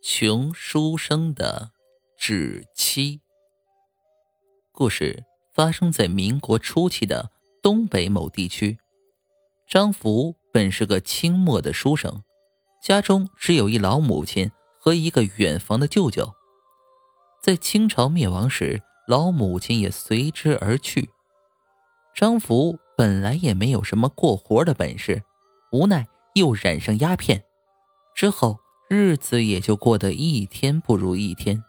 穷书生的纸妻。故事发生在民国初期的东北某地区。张福本是个清末的书生，家中只有一老母亲和一个远房的舅舅。在清朝灭亡时，老母亲也随之而去。张福本来也没有什么过活的本事，无奈又染上鸦片，之后。日子也就过得一天不如一天，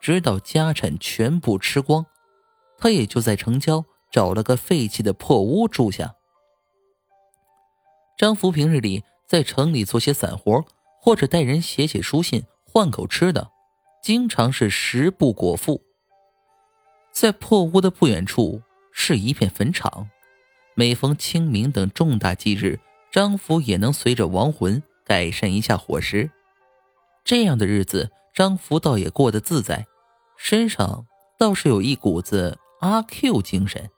直到家产全部吃光，他也就在城郊找了个废弃的破屋住下。张福平日里在城里做些散活，或者带人写写书信换口吃的，经常是食不果腹。在破屋的不远处是一片坟场，每逢清明等重大忌日，张福也能随着亡魂改善一下伙食。这样的日子，张福倒也过得自在，身上倒是有一股子阿 Q 精神。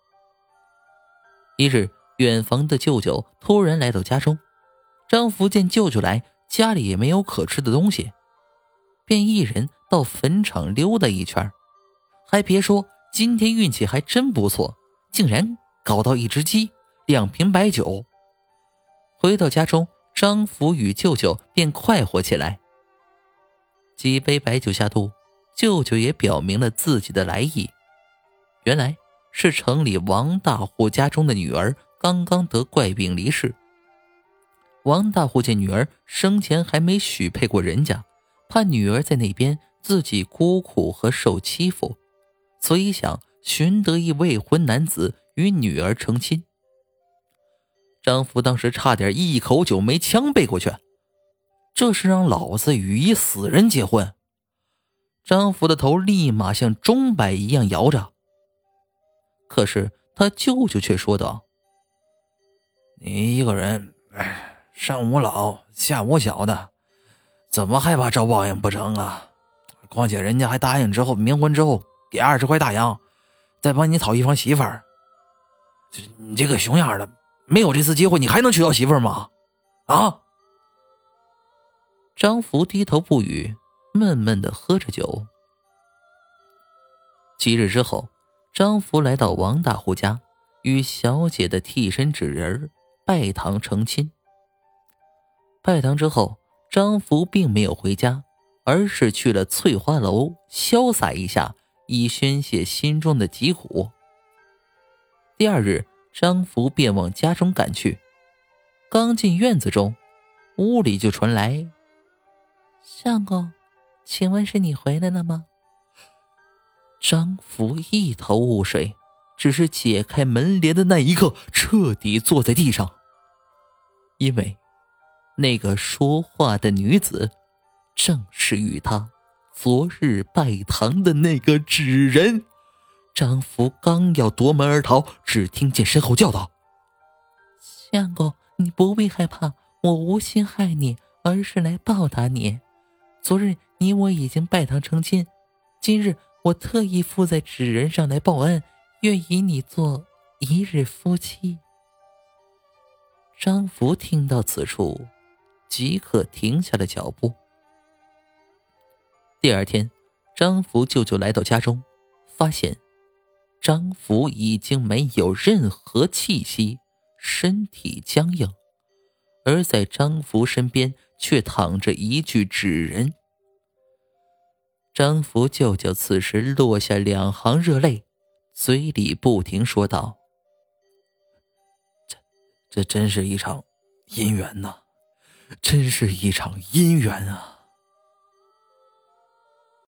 一日，远房的舅舅突然来到家中，张福见舅舅来，家里也没有可吃的东西，便一人到坟场溜达一圈。还别说，今天运气还真不错，竟然搞到一只鸡、两瓶白酒。回到家中，张福与舅舅便快活起来。几杯白酒下肚，舅舅也表明了自己的来意。原来是城里王大户家中的女儿刚刚得怪病离世。王大户见女儿生前还没许配过人家，怕女儿在那边自己孤苦和受欺负，所以想寻得一未婚男子与女儿成亲。张福当时差点一口酒没呛背过去。这是让老子与一死人结婚！张福的头立马像钟摆一样摇着。可是他舅舅却说道：“你一个人，上无老下无小的，怎么害怕遭报应不成啊？况且人家还答应之后冥婚之后给二十块大洋，再帮你讨一房媳妇儿。你这个熊样的，没有这次机会，你还能娶到媳妇儿吗？啊？”张福低头不语，闷闷的喝着酒。几日之后，张福来到王大户家，与小姐的替身纸人拜堂成亲。拜堂之后，张福并没有回家，而是去了翠花楼潇洒一下，以宣泄心中的疾苦。第二日，张福便往家中赶去。刚进院子中，屋里就传来。相公，请问是你回来了吗？张福一头雾水，只是解开门帘的那一刻，彻底坐在地上。因为，那个说话的女子，正是与他昨日拜堂的那个纸人。张福刚要夺门而逃，只听见身后叫道：“相公，你不必害怕，我无心害你，而是来报答你。”昨日你我已经拜堂成亲，今日我特意附在纸人上来报恩，愿与你做一日夫妻。张福听到此处，即刻停下了脚步。第二天，张福舅舅来到家中，发现张福已经没有任何气息，身体僵硬，而在张福身边。却躺着一具纸人。张福舅舅此时落下两行热泪，嘴里不停说道：“这，这真是一场姻缘呐，真是一场姻缘啊！”